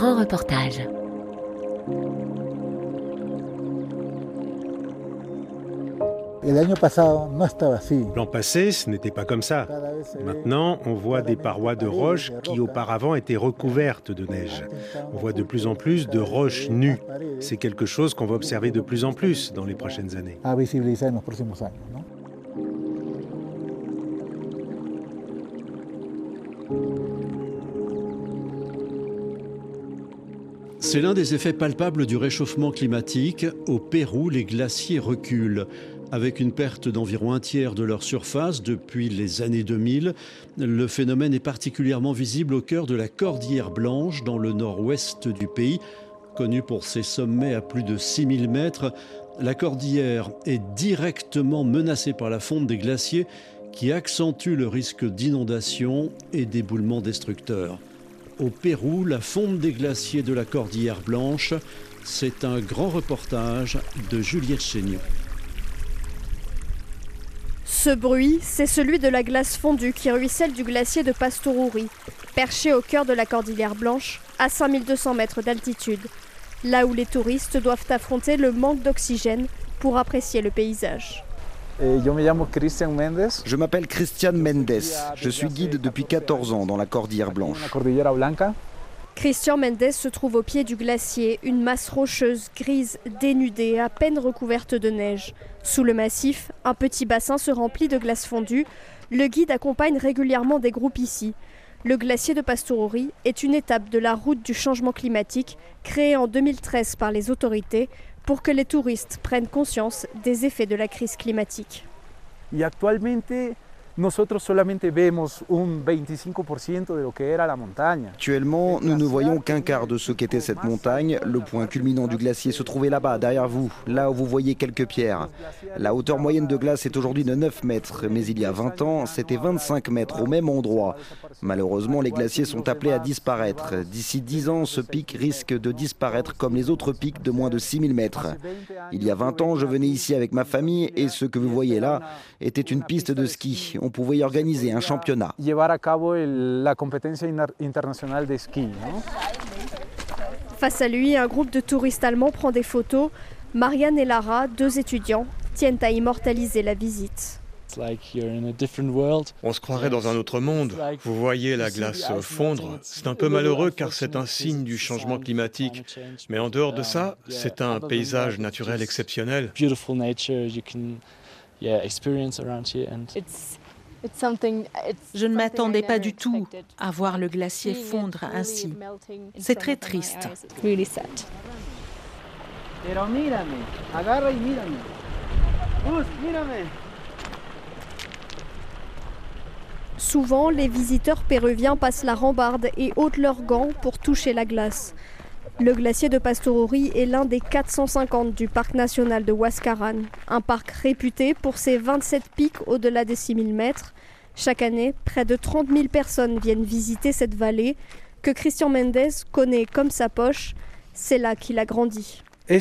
grand reportage. L'an passé, ce n'était pas comme ça. Maintenant, on voit des parois de roches qui auparavant étaient recouvertes de neige. On voit de plus en plus de roches nues. C'est quelque chose qu'on va observer de plus en plus dans les prochaines années. C'est l'un des effets palpables du réchauffement climatique. Au Pérou, les glaciers reculent. Avec une perte d'environ un tiers de leur surface depuis les années 2000, le phénomène est particulièrement visible au cœur de la Cordillère Blanche, dans le nord-ouest du pays. Connue pour ses sommets à plus de 6000 mètres, la cordillère est directement menacée par la fonte des glaciers qui accentue le risque d'inondation et d'éboulements destructeurs. Au Pérou, la fonte des glaciers de la Cordillère Blanche, c'est un grand reportage de Juliette Chénion. Ce bruit, c'est celui de la glace fondue qui ruisselle du glacier de Pastoruri, perché au cœur de la Cordillère Blanche, à 5200 mètres d'altitude, là où les touristes doivent affronter le manque d'oxygène pour apprécier le paysage. Je m'appelle Christian Mendes. Je suis guide depuis 14 ans dans la Cordillère Blanche. Christian Mendes se trouve au pied du glacier, une masse rocheuse, grise, dénudée, à peine recouverte de neige. Sous le massif, un petit bassin se remplit de glace fondue. Le guide accompagne régulièrement des groupes ici. Le glacier de Pastoruri est une étape de la route du changement climatique créée en 2013 par les autorités pour que les touristes prennent conscience des effets de la crise climatique. Nous ne voyons qu'un quart de ce qu'était cette montagne. Le point culminant du glacier se trouvait là-bas, derrière vous, là où vous voyez quelques pierres. La hauteur moyenne de glace est aujourd'hui de 9 mètres, mais il y a 20 ans, c'était 25 mètres au même endroit. Malheureusement, les glaciers sont appelés à disparaître. D'ici 10 ans, ce pic risque de disparaître comme les autres pics de moins de 6000 mètres. Il y a 20 ans, je venais ici avec ma famille et ce que vous voyez là était une piste de ski on pouvait y organiser un championnat. Face à lui, un groupe de touristes allemands prend des photos. Marianne et Lara, deux étudiants, tiennent à immortaliser la visite. On se croirait dans un autre monde. Vous voyez la glace fondre. C'est un peu malheureux car c'est un signe du changement climatique. Mais en dehors de ça, c'est un paysage naturel exceptionnel. Je ne m'attendais pas du tout à voir le glacier fondre ainsi. C'est très triste. Souvent, les visiteurs péruviens passent la rambarde et ôtent leurs gants pour toucher la glace. Le glacier de Pastoruri est l'un des 450 du parc national de Huascaran, un parc réputé pour ses 27 pics au-delà des 6000 mètres. Chaque année, près de 30 000 personnes viennent visiter cette vallée que Christian Mendes connaît comme sa poche. C'est là qu'il a grandi. La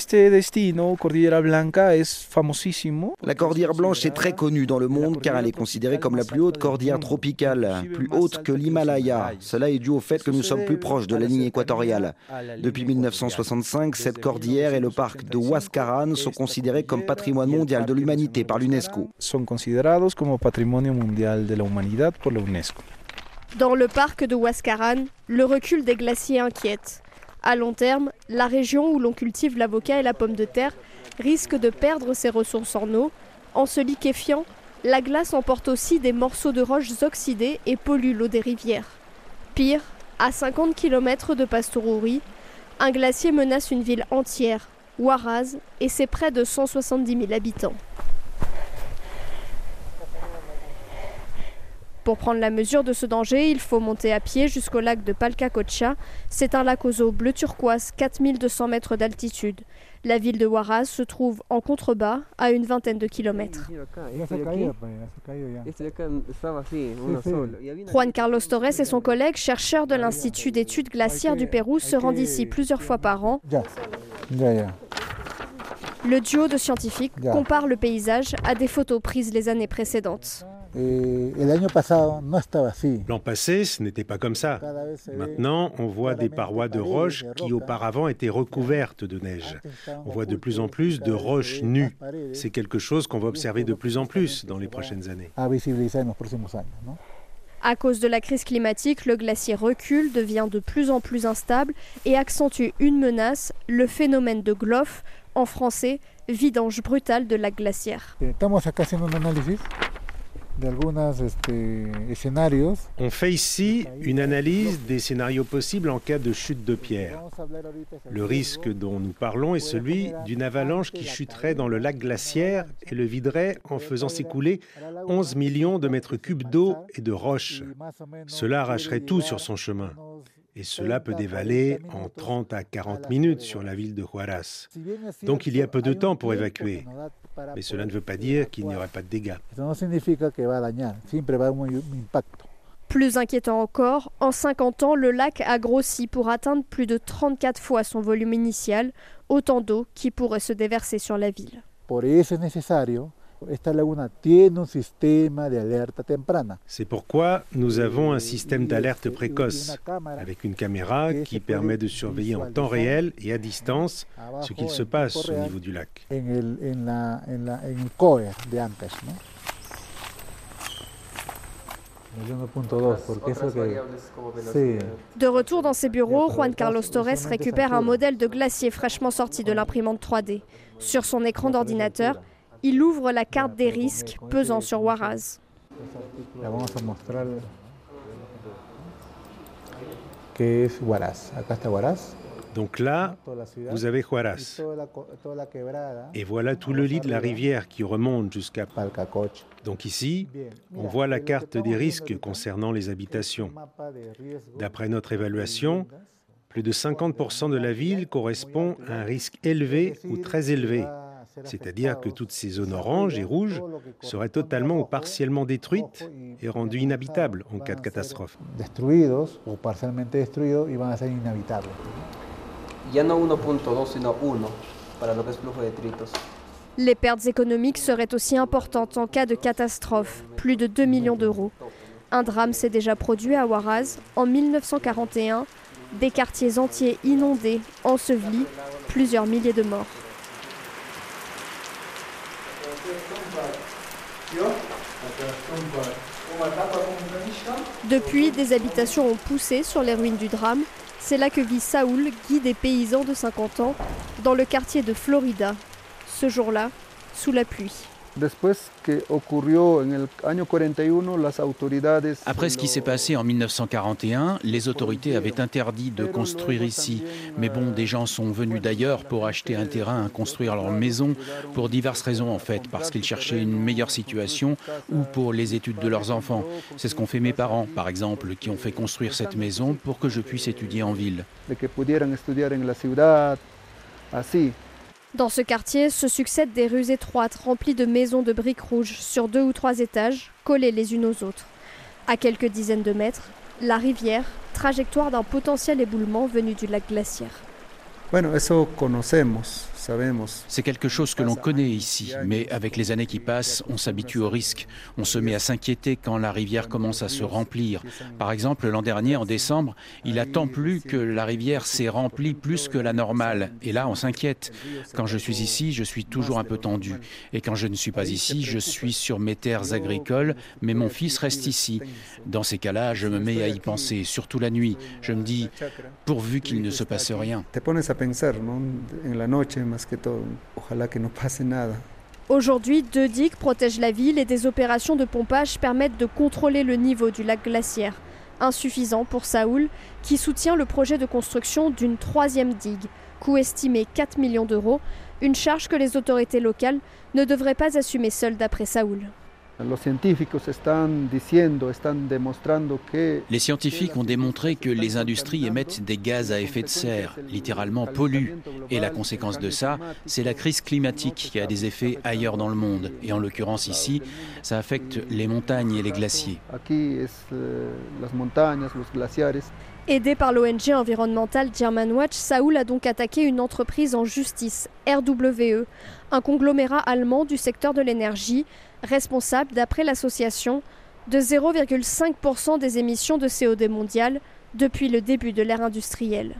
Cordillère Blanche est très connue dans le monde car elle est considérée comme la plus haute cordillère tropicale, plus haute que l'Himalaya. Cela est dû au fait que nous sommes plus proches de la ligne équatoriale. Depuis 1965, cette cordillère et le parc de Huascaran sont considérés comme patrimoine mondial de l'humanité par l'UNESCO. Dans le parc de Huascaran, le recul des glaciers inquiète. À long terme, la région où l'on cultive l'avocat et la pomme de terre risque de perdre ses ressources en eau. En se liquéfiant, la glace emporte aussi des morceaux de roches oxydées et pollue l'eau des rivières. Pire, à 50 km de Pastoruri, un glacier menace une ville entière, Huaraz, et ses près de 170 000 habitants. Pour prendre la mesure de ce danger, il faut monter à pied jusqu'au lac de Palcacocha. C'est un lac aux eaux bleu turquoise, 4200 mètres d'altitude. La ville de Huaraz se trouve en contrebas, à une vingtaine de kilomètres. Juan Carlos Torres et son collègue, chercheur de l'Institut d'études glaciaires du Pérou, se rendent ici plusieurs fois par an. Le duo de scientifiques compare le paysage à des photos prises les années précédentes. L'an passé, ce n'était pas comme ça. Maintenant, on voit des parois de roches qui auparavant étaient recouvertes de neige. On voit de plus en plus de roches nues. C'est quelque chose qu'on va observer de plus en plus dans les prochaines années. À cause de la crise climatique, le glacier recule, devient de plus en plus instable et accentue une menace, le phénomène de Gloff, en français, vidange brutale de lac glaciaire. On fait ici une analyse des scénarios possibles en cas de chute de pierre. Le risque dont nous parlons est celui d'une avalanche qui chuterait dans le lac glaciaire et le viderait en faisant s'écouler 11 millions de mètres cubes d'eau et de roches. Cela arracherait tout sur son chemin. et cela peut dévaler en 30 à 40 minutes sur la ville de Juarez. Donc il y a peu de temps pour évacuer, mais cela ne veut pas dire qu'il n'y aurait pas de dégâts. Plus inquiétant encore, en 50 ans, le lac a grossi pour atteindre plus de 34 fois son volume initial, autant d'eau qui pourrait se déverser sur la ville. C'est pourquoi nous avons un système d'alerte précoce avec une caméra qui permet de surveiller en temps réel et à distance ce qu'il se passe au niveau du lac. De retour dans ses bureaux, Juan Carlos Torres récupère un modèle de glacier fraîchement sorti de l'imprimante 3D. Sur son écran d'ordinateur, il ouvre la carte des risques pesant sur Huaraz. Donc là, vous avez Huaraz. Et voilà tout le lit de la rivière qui remonte jusqu'à Donc ici, on voit la carte des risques concernant les habitations. D'après notre évaluation, plus de 50% de la ville correspond à un risque élevé ou très élevé c'est-à-dire que toutes ces zones oranges et rouges seraient totalement ou partiellement détruites et rendues inhabitables en cas de catastrophe. Les pertes économiques seraient aussi importantes en cas de catastrophe, plus de 2 millions d'euros. Un drame s'est déjà produit à Huaraz en 1941, des quartiers entiers inondés, ensevelis, plusieurs milliers de morts. Depuis, des habitations ont poussé sur les ruines du drame. C'est là que vit Saoul, guide des paysans de 50 ans, dans le quartier de Florida. Ce jour-là, sous la pluie. Après ce qui s'est passé en 1941, les autorités avaient interdit de construire ici. Mais bon, des gens sont venus d'ailleurs pour acheter un terrain, construire leur maison, pour diverses raisons en fait, parce qu'ils cherchaient une meilleure situation ou pour les études de leurs enfants. C'est ce qu'ont fait mes parents, par exemple, qui ont fait construire cette maison pour que je puisse étudier en ville. Dans ce quartier se succèdent des rues étroites remplies de maisons de briques rouges sur deux ou trois étages, collées les unes aux autres. À quelques dizaines de mètres, la rivière, trajectoire d'un potentiel éboulement venu du lac glaciaire. C'est quelque chose que l'on connaît ici, mais avec les années qui passent, on s'habitue au risque. On se met à s'inquiéter quand la rivière commence à se remplir. Par exemple, l'an dernier, en décembre, il a tant plu que la rivière s'est remplie plus que la normale. Et là, on s'inquiète. Quand je suis ici, je suis toujours un peu tendu. Et quand je ne suis pas ici, je suis sur mes terres agricoles, mais mon fils reste ici. Dans ces cas-là, je me mets à y penser, surtout la nuit. Je me dis, pourvu qu'il ne se passe rien. Aujourd'hui, deux digues protègent la ville et des opérations de pompage permettent de contrôler le niveau du lac glaciaire. Insuffisant pour Saoul, qui soutient le projet de construction d'une troisième digue, coût estimé 4 millions d'euros, une charge que les autorités locales ne devraient pas assumer seules d'après Saoul. Les scientifiques ont démontré que les industries émettent des gaz à effet de serre, littéralement polluent. Et la conséquence de ça, c'est la crise climatique qui a des effets ailleurs dans le monde. Et en l'occurrence ici, ça affecte les montagnes et les glaciers. Aidé par l'ONG environnementale Germanwatch, Saoul a donc attaqué une entreprise en justice, RWE, un conglomérat allemand du secteur de l'énergie, responsable, d'après l'association, de 0,5% des émissions de CO2 mondiales depuis le début de l'ère industrielle.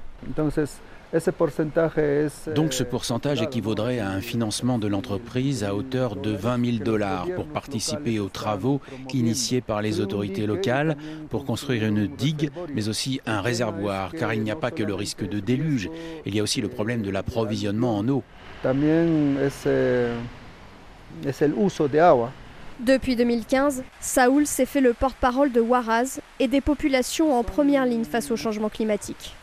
Donc ce pourcentage équivaudrait à un financement de l'entreprise à hauteur de 20 000 dollars pour participer aux travaux initiés par les autorités locales pour construire une digue, mais aussi un réservoir, car il n'y a pas que le risque de déluge, il y a aussi le problème de l'approvisionnement en eau. Depuis 2015, Saoul s'est fait le porte-parole de Waraz et des populations en première ligne face au changement climatique.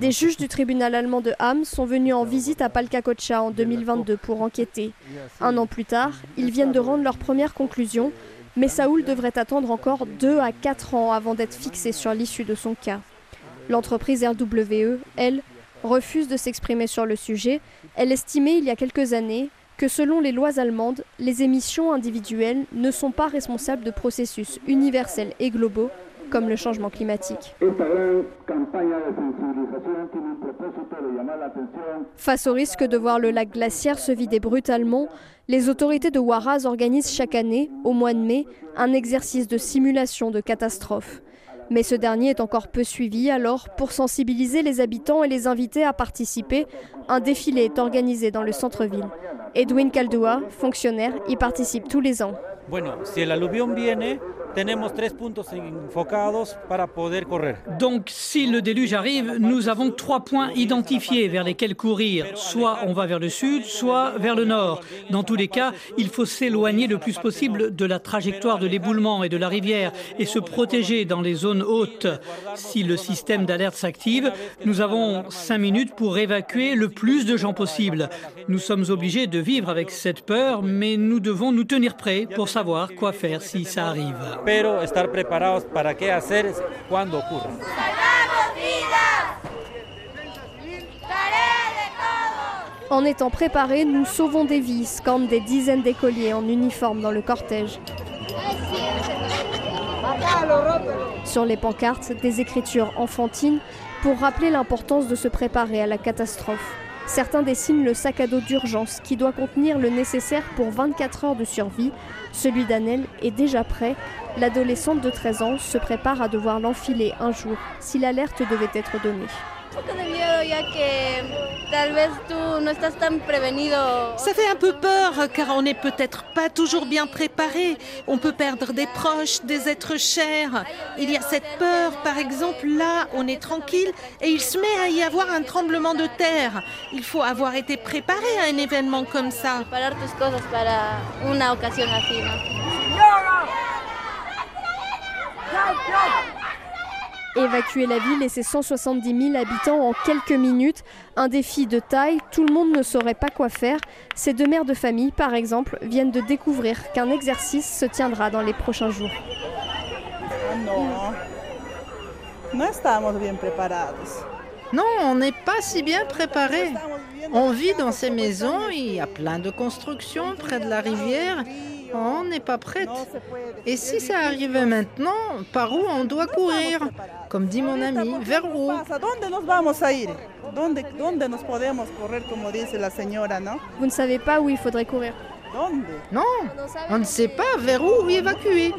Des juges du tribunal allemand de Hamm sont venus en visite à Palcacocha en 2022 pour enquêter. Un an plus tard, ils viennent de rendre leurs premières conclusions, mais Saoul devrait attendre encore 2 à 4 ans avant d'être fixé sur l'issue de son cas. L'entreprise RWE, elle, refuse de s'exprimer sur le sujet. Elle estimait il y a quelques années que selon les lois allemandes, les émissions individuelles ne sont pas responsables de processus universels et globaux comme le changement climatique. Face au risque de voir le lac glaciaire se vider brutalement, les autorités de Waraz organisent chaque année, au mois de mai, un exercice de simulation de catastrophe. Mais ce dernier est encore peu suivi, alors pour sensibiliser les habitants et les inviter à participer, un défilé est organisé dans le centre-ville. Edwin Caldua, fonctionnaire, y participe tous les ans. Donc, si le déluge arrive, nous avons trois points identifiés vers lesquels courir. Soit on va vers le sud, soit vers le nord. Dans tous les cas, il faut s'éloigner le plus possible de la trajectoire de l'éboulement et de la rivière et se protéger dans les zones hautes. Si le système d'alerte s'active, nous avons cinq minutes pour évacuer le plus de gens possible. Nous sommes obligés de vivre avec cette peur, mais nous devons nous tenir prêts pour savoir quoi faire si ça arrive pero estar preparados para qué hacer cuando ocurra. En étant préparés, nous sauvons des vies, scandent des dizaines d'écoliers en uniforme dans le cortège. Sur les pancartes, des écritures enfantines pour rappeler l'importance de se préparer à la catastrophe. Certains dessinent le sac à dos d'urgence qui doit contenir le nécessaire pour 24 heures de survie. Celui d'Annelle est déjà prêt. L'adolescente de 13 ans se prépare à devoir l'enfiler un jour si l'alerte devait être donnée. Ça fait un peu peur car on n'est peut-être pas toujours bien préparé. On peut perdre des proches, des êtres chers. Il y a cette peur, par exemple, là, on est tranquille et il se met à y avoir un tremblement de terre. Il faut avoir été préparé à un événement comme ça. Évacuer la ville et ses 170 000 habitants en quelques minutes, un défi de taille, tout le monde ne saurait pas quoi faire. Ces deux mères de famille, par exemple, viennent de découvrir qu'un exercice se tiendra dans les prochains jours. Non, on n'est pas si bien préparé. On vit dans ces maisons, il y a plein de constructions près de la rivière on n'est pas prête. Et si ça arrivait maintenant, par où on doit courir Comme dit mon ami, vers où Vous ne savez pas où il faudrait courir Non, on ne sait pas vers où évacuer.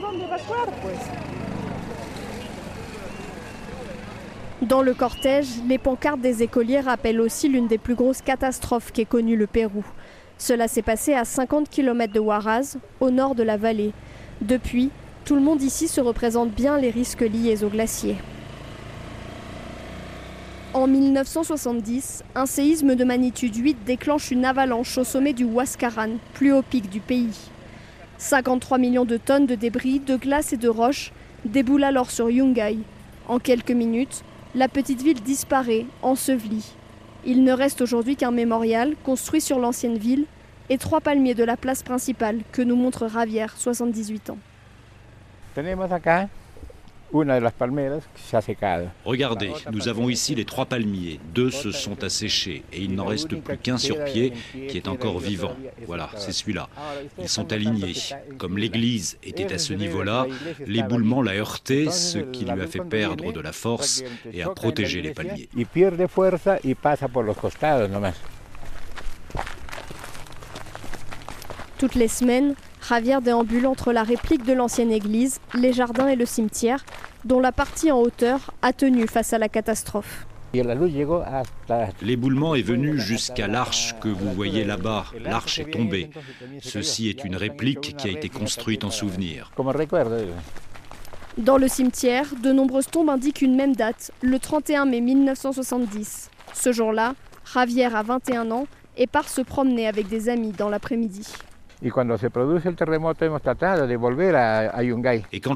Dans le cortège, les pancartes des écoliers rappellent aussi l'une des plus grosses catastrophes qu'ait connue le Pérou. Cela s'est passé à 50 km de Huaraz, au nord de la vallée. Depuis, tout le monde ici se représente bien les risques liés aux glaciers. En 1970, un séisme de magnitude 8 déclenche une avalanche au sommet du Huascaran, plus haut pic du pays. 53 millions de tonnes de débris, de glace et de roches déboulent alors sur Yungay. En quelques minutes, la petite ville disparaît, ensevelie. Il ne reste aujourd'hui qu'un mémorial construit sur l'ancienne ville et trois palmiers de la place principale que nous montre Ravière, 78 ans. Regardez, nous avons ici les trois palmiers. Deux se sont asséchés et il n'en reste plus qu'un sur pied qui est encore vivant. Voilà, c'est celui-là. Ils sont alignés. Comme l'église était à ce niveau-là, l'éboulement l'a heurté, ce qui lui a fait perdre de la force et a protégé les palmiers. Toutes les semaines, Javier déambule entre la réplique de l'ancienne église, les jardins et le cimetière, dont la partie en hauteur a tenu face à la catastrophe. L'éboulement est venu jusqu'à l'arche que vous voyez là-bas. L'arche est tombée. Ceci est une réplique qui a été construite en souvenir. Dans le cimetière, de nombreuses tombes indiquent une même date, le 31 mai 1970. Ce jour-là, Javier a 21 ans et part se promener avec des amis dans l'après-midi. Et quand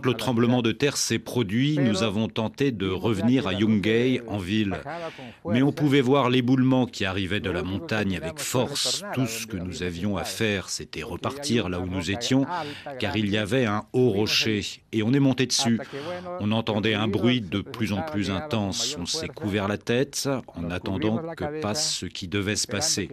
le tremblement de terre s'est produit, nous avons tenté de revenir à Yungay en ville. Mais on pouvait voir l'éboulement qui arrivait de la montagne avec force. Tout ce que nous avions à faire, c'était repartir là où nous étions, car il y avait un haut rocher. Et on est monté dessus. On entendait un bruit de plus en plus intense. On s'est couvert la tête en attendant que passe ce qui devait se passer.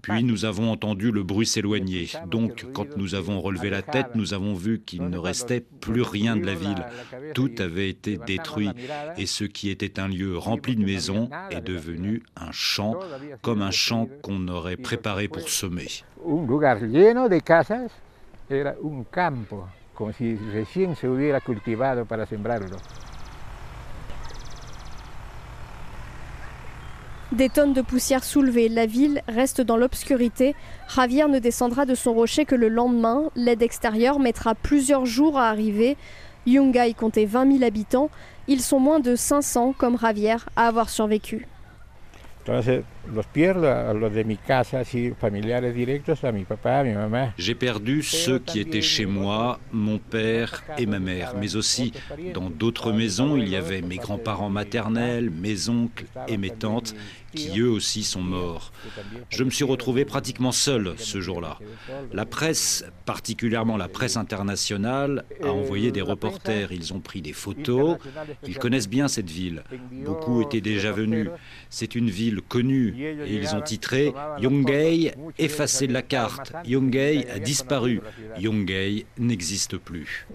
Puis nous avons entendu le bruit s'éloigner. Donc, quand nous avons relevé la tête, nous avons vu qu'il ne restait plus rien de la ville. Tout avait été détruit et ce qui était un lieu rempli de maisons est devenu un champ, comme un champ qu'on aurait préparé pour semer. Un de casas era un campo, como si recién se hubiera cultivado para. Des tonnes de poussière soulevées, la ville reste dans l'obscurité. Javier ne descendra de son rocher que le lendemain. L'aide extérieure mettra plusieurs jours à arriver. Yungay comptait 20 000 habitants. Ils sont moins de 500, comme Javier, à avoir survécu. J'ai perdu ceux qui étaient chez moi, mon père et ma mère, mais aussi dans d'autres maisons, il y avait mes grands-parents maternels, mes oncles et mes tantes qui eux aussi sont morts. Je me suis retrouvé pratiquement seul ce jour-là. La presse, particulièrement la presse internationale, a envoyé des reporters. Ils ont pris des photos. Ils connaissent bien cette ville. Beaucoup étaient déjà venus. C'est une ville connue et ils ont titré Yungay effacé de la carte. Yungay a disparu. Yungay n'existe plus.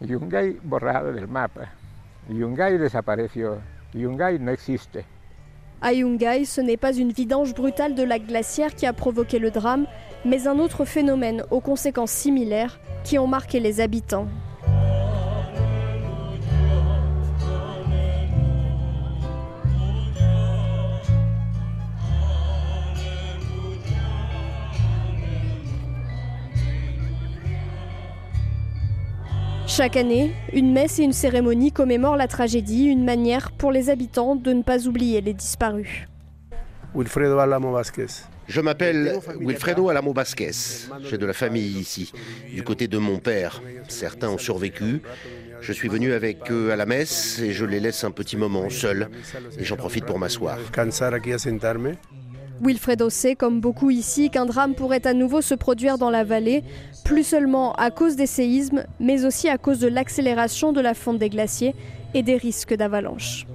Yungay borrado del mapa. Yungay. Yungay n'existe. À Yungay, ce n'est pas une vidange brutale de lac glaciaire qui a provoqué le drame, mais un autre phénomène aux conséquences similaires qui ont marqué les habitants. Chaque année, une messe et une cérémonie commémorent la tragédie, une manière pour les habitants de ne pas oublier les disparus. Wilfredo Alamo Vasquez. Je m'appelle Wilfredo Alamo Vasquez. J'ai de la famille ici, du côté de mon père. Certains ont survécu. Je suis venu avec eux à la messe et je les laisse un petit moment seuls. Et j'en profite pour m'asseoir. Wilfredo sait, comme beaucoup ici, qu'un drame pourrait à nouveau se produire dans la vallée, plus seulement à cause des séismes, mais aussi à cause de l'accélération de la fonte des glaciers et des risques d'avalanche.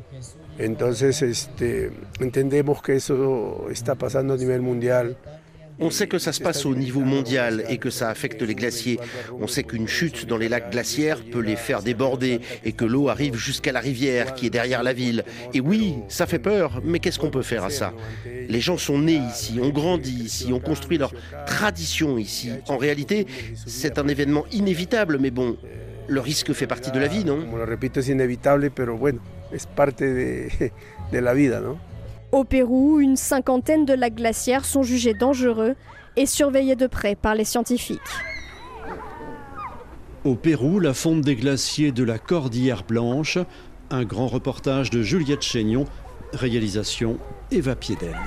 Que. On sait que ça se passe au niveau mondial et que ça affecte les glaciers. On sait qu'une chute dans les lacs glaciaires peut les faire déborder et que l'eau arrive jusqu'à la rivière qui est derrière la ville. Et oui, ça fait peur, mais qu'est-ce qu'on peut faire à ça? Les gens sont nés ici, ont grandi ici, ont construit leur tradition ici. En réalité, c'est un événement inévitable, mais bon, le risque fait partie de la vie, non? De la vida, non au Pérou, une cinquantaine de lacs glaciaires sont jugés dangereux et surveillés de près par les scientifiques. Au Pérou, la fonte des glaciers de la Cordillère Blanche, un grand reportage de Juliette Chénion, réalisation Eva Piedel.